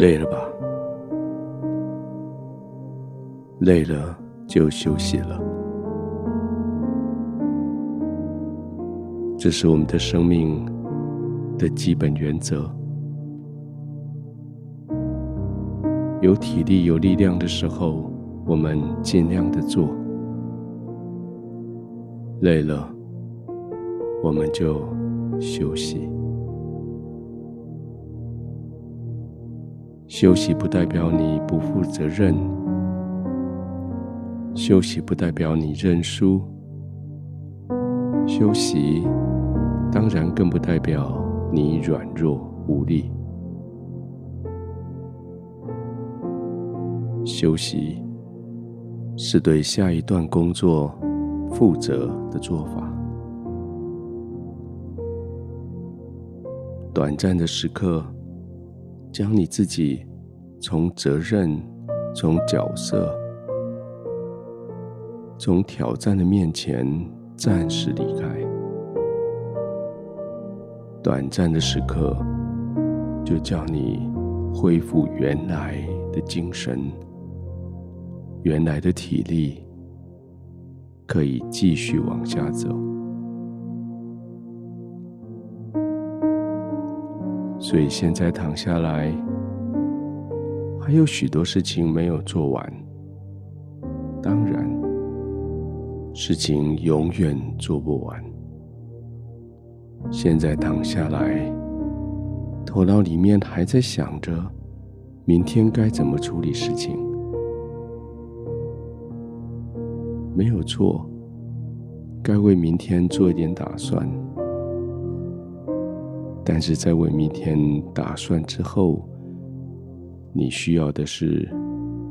累了吧？累了就休息了。这是我们的生命的基本原则。有体力、有力量的时候，我们尽量的做；累了，我们就休息。休息不代表你不负责任，休息不代表你认输，休息当然更不代表你软弱无力。休息是对下一段工作负责的做法。短暂的时刻。将你自己从责任、从角色、从挑战的面前暂时离开。短暂的时刻，就叫你恢复原来的精神、原来的体力，可以继续往下走。所以现在躺下来，还有许多事情没有做完。当然，事情永远做不完。现在躺下来，头脑里面还在想着明天该怎么处理事情。没有错，该为明天做一点打算。但是在为明天打算之后，你需要的是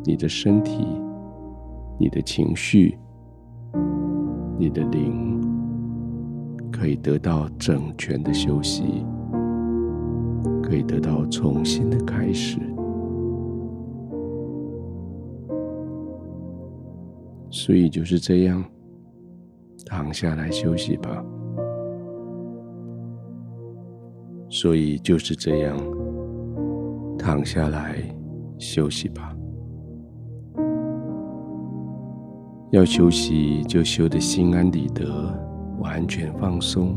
你的身体、你的情绪、你的灵，可以得到整全的休息，可以得到重新的开始。所以就是这样，躺下来休息吧。所以就是这样，躺下来休息吧。要休息就休得心安理得，完全放松，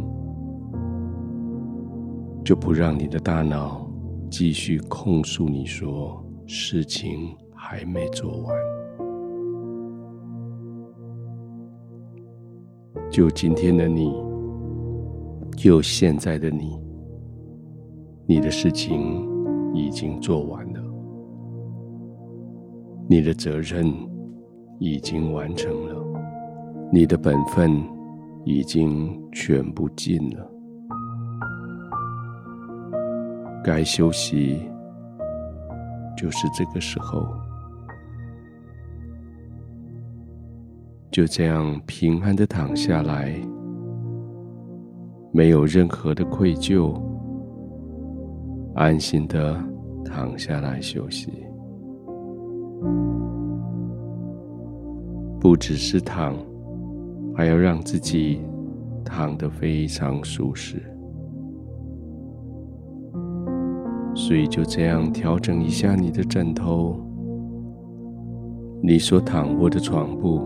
就不让你的大脑继续控诉你说事情还没做完。就今天的你，就现在的你。你的事情已经做完了，你的责任已经完成了，你的本分已经全部尽了。该休息就是这个时候，就这样平安的躺下来，没有任何的愧疚。安心的躺下来休息，不只是躺，还要让自己躺得非常舒适。所以就这样调整一下你的枕头，你所躺卧的床铺，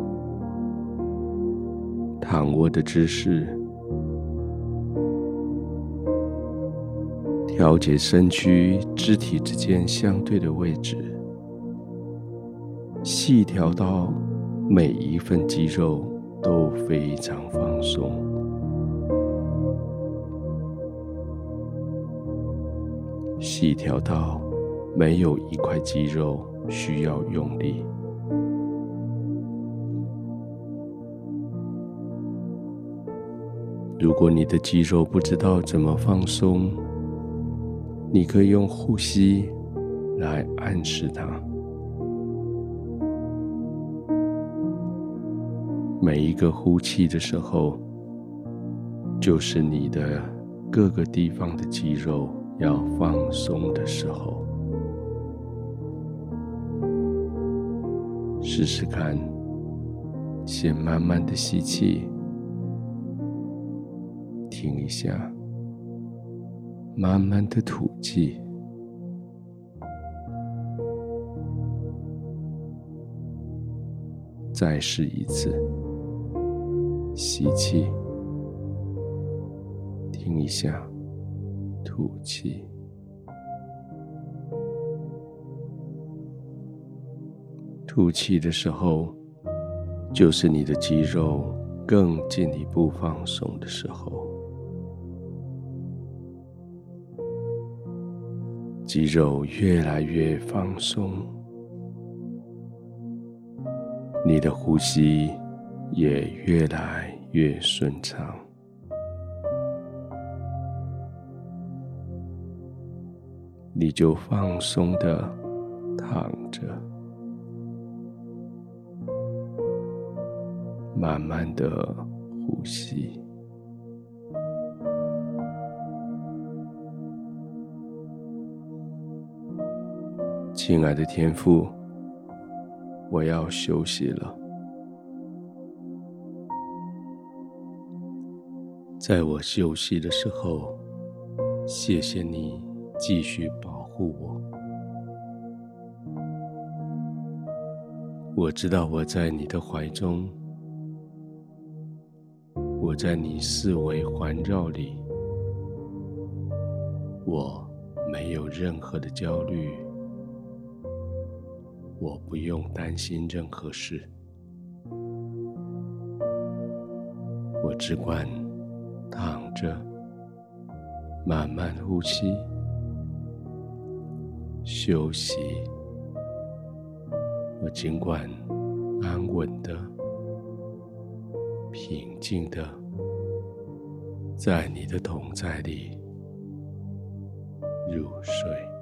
躺卧的姿势。调节身躯肢体之间相对的位置，细调到每一份肌肉都非常放松，细调到没有一块肌肉需要用力。如果你的肌肉不知道怎么放松，你可以用呼吸来暗示它。每一个呼气的时候，就是你的各个地方的肌肉要放松的时候。试试看，先慢慢的吸气，停一下。慢慢的吐气。再试一次。吸气。听一下吐气。吐气的时候就是你的肌肉更进一步放松的时候。肌肉越来越放松，你的呼吸也越来越顺畅，你就放松的躺着，慢慢的呼吸。亲爱的天父，我要休息了。在我休息的时候，谢谢你继续保护我。我知道我在你的怀中，我在你四围环绕里，我没有任何的焦虑。我不用担心任何事，我只管躺着，慢慢呼吸，休息。我尽管安稳的、平静的，在你的同在里入睡。